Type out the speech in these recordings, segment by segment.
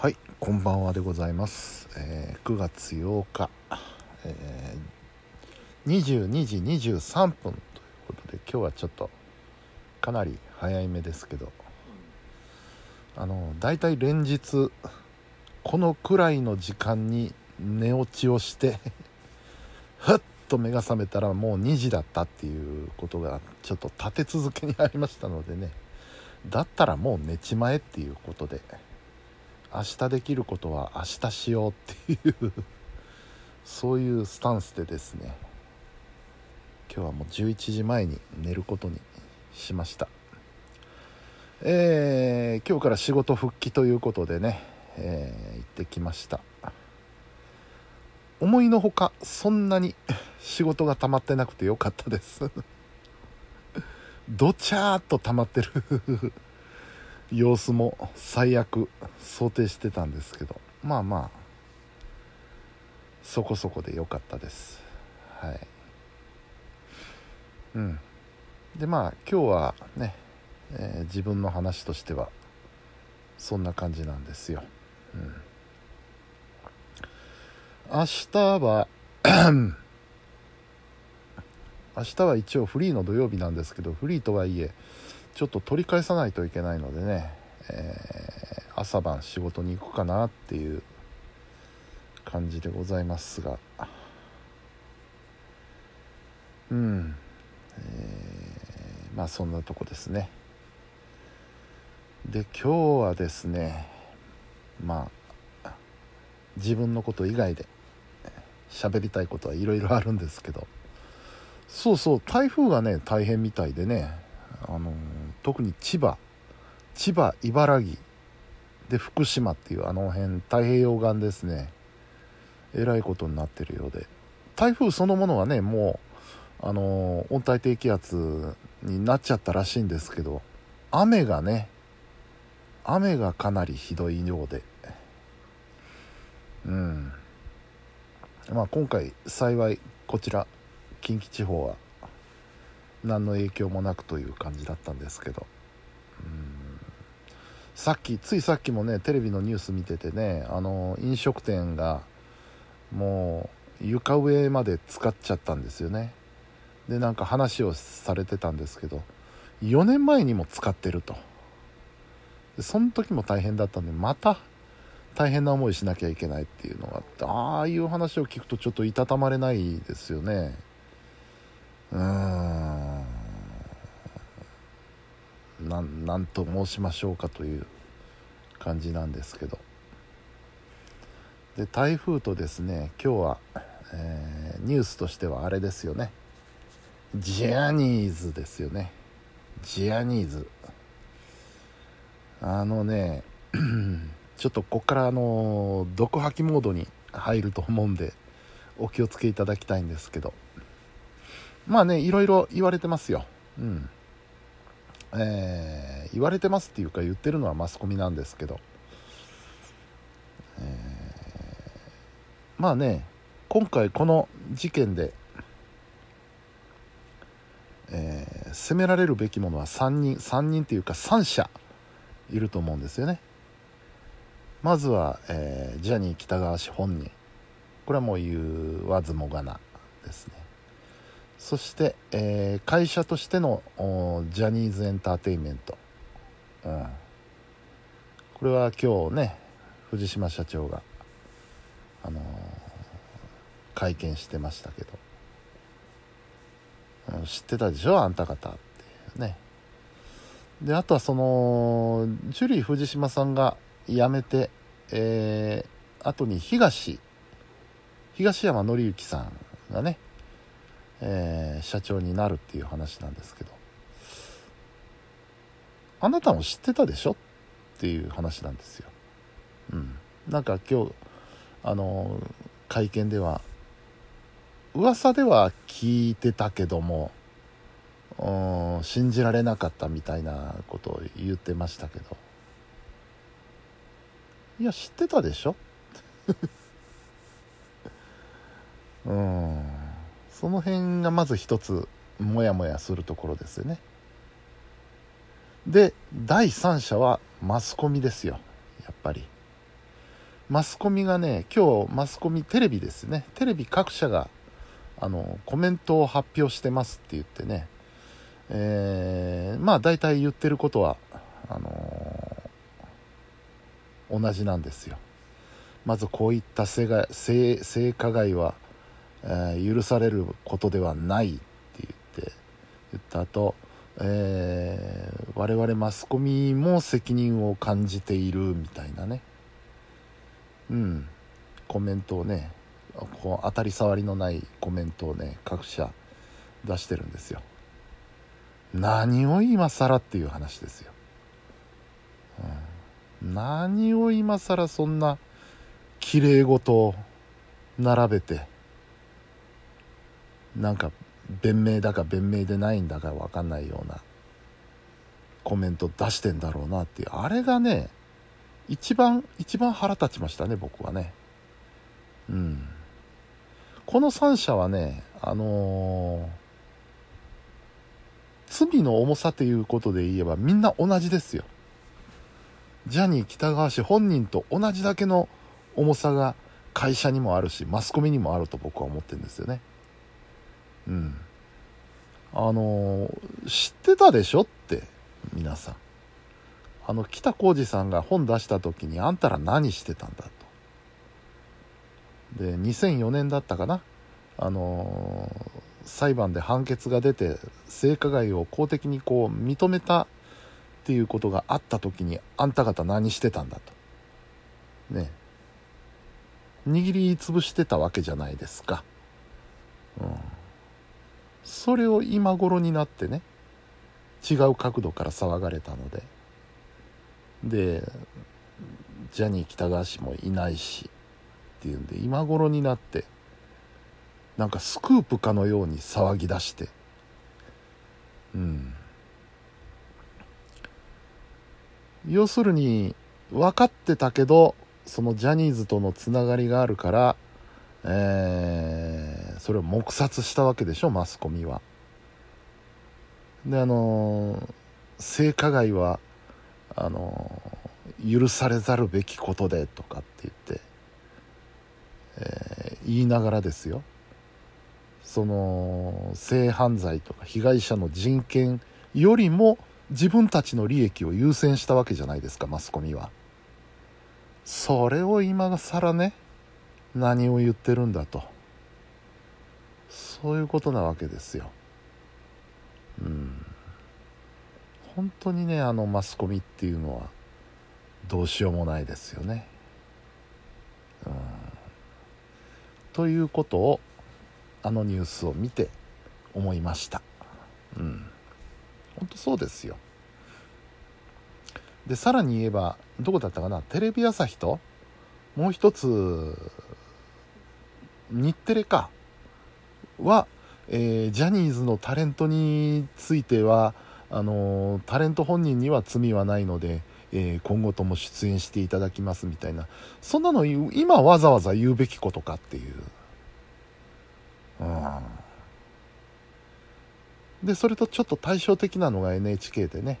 はいこんばんはでございます、えー9月8日、えー22時23分ということで今日はちょっとかなり早い目ですけどあのだいたい連日このくらいの時間に寝落ちをして ふっと目が覚めたらもう2時だったっていうことがちょっと立て続けにありましたのでね。だったらもう寝ちまえっていうことで明日できることは明日しようっていう そういうスタンスでですね今日はもう11時前に寝ることにしました。えー今日から仕事復帰ということでね、えー行ってきました。思いのほかそんなに 仕事が溜まってなくてよかったです。どちゃーっと溜まってる。様子も最悪想定してたんですけどまあまあそこそこで良かったです。はい。うん。でまあ今日はね、えー自分の話としてはそんな感じなんですよ、うん、明日は 明日は一応フリーの土曜日なんですけどフリーとはいえちょっと取り返さないといけないのでね、えー朝晩仕事に行くかなっていう感じでございますが。うん、えーまあそんなとこですね。で今日はですねまあ自分のこと以外で喋りたいことはいろいろあるんですけど。そうそう台風がね大変みたいでねあのー特に千葉千葉茨城で福島っていうあの辺太平洋岸ですね。えらいことになってるようで。台風そのものはねもうあの温帯低気圧になっちゃったらしいんですけど雨がね雨がかなりひどいようで。うん。まあ今回幸いこちら近畿地方は何の影響もなくという感じだったんですけど。さっきついさっきもねテレビのニュース見ててねあの飲食店がもう床上まで使っちゃったんですよね。でなんか話をされてたんですけど4年前にも使ってると。でその時も大変だったんでまた大変な思いしなきゃいけないっていうのがあってああいう話を聞くとちょっといたたまれないですよね。うーん。ななんと申しましょうかという感じなんですけど。で台風とですね今日は、えーニュースとしてはあれですよね。ジャニーズですよね。ジャニーズ。あのね ちょっとこっからあの毒吐きモードに入ると思うんでお気をつけいただきたいんですけど。まあねいろいろ言われてますよ。うん。えー言われてますっていうか言ってるのはマスコミなんですけど、えーまあね今回この事件で、えー責められるべきものは3人3人っていうか3社いると思うんですよね。まずは、えージャニー喜多川氏本人。これはもう言わずもがなですね。そして、えー会社としてのジャニーズエンターテインメント、うん、これは今日ね藤島社長が、あのー会見してましたけど、うん知ってたでしょ？あんた方っていうね。であとはそのジュリー藤島さんが辞めて、えー後に東東山紀之さんがねえー社長になるっていう話なんですけど。あなたも知ってたでしょっていう話なんですよ。うん、なんか今日あの会見では噂では聞いてたけども信じられなかったみたいなことを言ってましたけど。いや知ってたでしょ？うん。その辺がまず一つモヤモヤするところですよね。で第三者はマスコミですよ。やっぱり。マスコミがね今日マスコミテレビですね。テレビ各社があのコメントを発表してますって言ってね。えー、まあ大体言ってることはあのー、同じなんですよ。まずこういった性が性性加害は、えー、許されることではないって言って言った後、えー、我々マスコミも責任を感じているみたいなね。うん。コメントをねこう当たり障りのないコメントをね各社出してるんですよ。何を今更っていう話ですよ、うん、何を今更そんな綺麗事を並べてなんか弁明だか弁明でないんだか分かんないようなコメント出してんだろうなっていう。あれがね一番一番腹立ちましたね僕はね。うん。この3社はねあのー、罪の重さということで言えばみんな同じですよ。ジャニー喜多川氏本人と同じだけの重さが会社にもあるしマスコミにもあると僕は思ってるんですよね。うん。あの、知ってたでしょって皆さん。あの北浩二さんが本出した時にあんたら何してたんだと。で2004年だったかな。あの、裁判で判決が出て性加害を公的にこう認めたっていうことがあった時にあんた方何してたんだと。ね。握りつぶしてたわけじゃないですか、うん、それを今頃になってね違う角度から騒がれたのででジャニー喜多川氏もいないしっていうんで今頃になってなんかスクープかのように騒ぎ出してうん。要するに分かってたけどそのジャニーズとのつながりがあるから、えー、それを黙殺したわけでしょマスコミは。であの性加害はあの許されざるべきことでとかって言って、えー、言いながらですよ。その性犯罪とか被害者の人権よりも自分たちの利益を優先したわけじゃないですかマスコミは。それを今更ね何を言ってるんだと。そういうことなわけですようん本当にねあのマスコミっていうのはどうしようもないですよね。うん、ということをあのニュースを見て思いました。うん、本当そうですよ。でさらに言えばどこだったかな？テレビ朝日ともう一つ日テレかはえー、ジャニーズのタレントについてはあの、タレント本人には罪はないので、えー、今後とも出演していただきますみたいな。そんなの今わざわざ言うべきことかっていう、うん、でそれとちょっと対照的なのが NHK でね。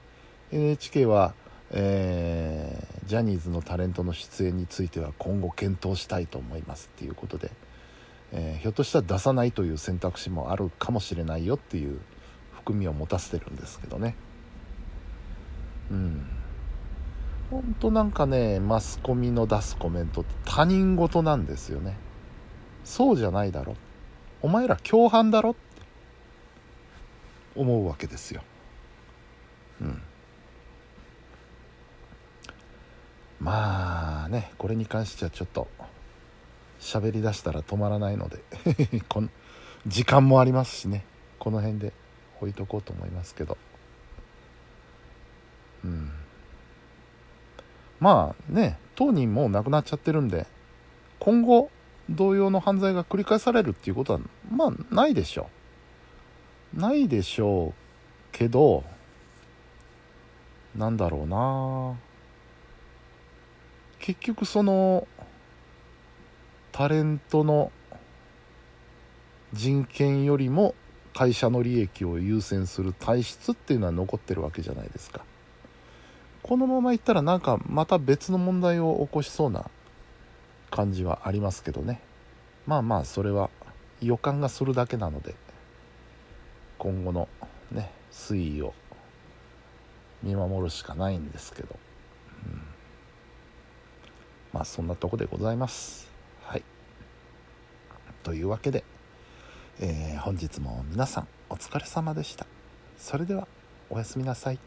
NHK は、えー、ジャニーズのタレントの出演については今後検討したいと思いますっていうことで。えー、ひょっとしたら出さないという選択肢もあるかもしれないよっていう含みを持たせてるんですけどね。うん。ほんとなんかねマスコミの出すコメントって他人事なんですよね。そうじゃないだろ。お前ら共犯だろって思うわけですよ。うん。まあねこれに関してはちょっと喋りだしたら止まらないので この時間もありますしね。この辺で置いとこうと思いますけど。うん。まあね当人もう亡くなっちゃってるんで今後同様の犯罪が繰り返されるっていうことはまあないでしょう。ないでしょうけどなんだろうな。結局そのタレントの人権よりも会社の利益を優先する体質っていうのは残ってるわけじゃないですか。このままいったらなんかまた別の問題を起こしそうな感じはありますけどね。まあまあそれは予感がするだけなので今後のね推移を見守るしかないんですけど、うん、まあそんなとこでございます。というわけで、えー、本日も皆さんお疲れ様でした。それではおやすみなさい。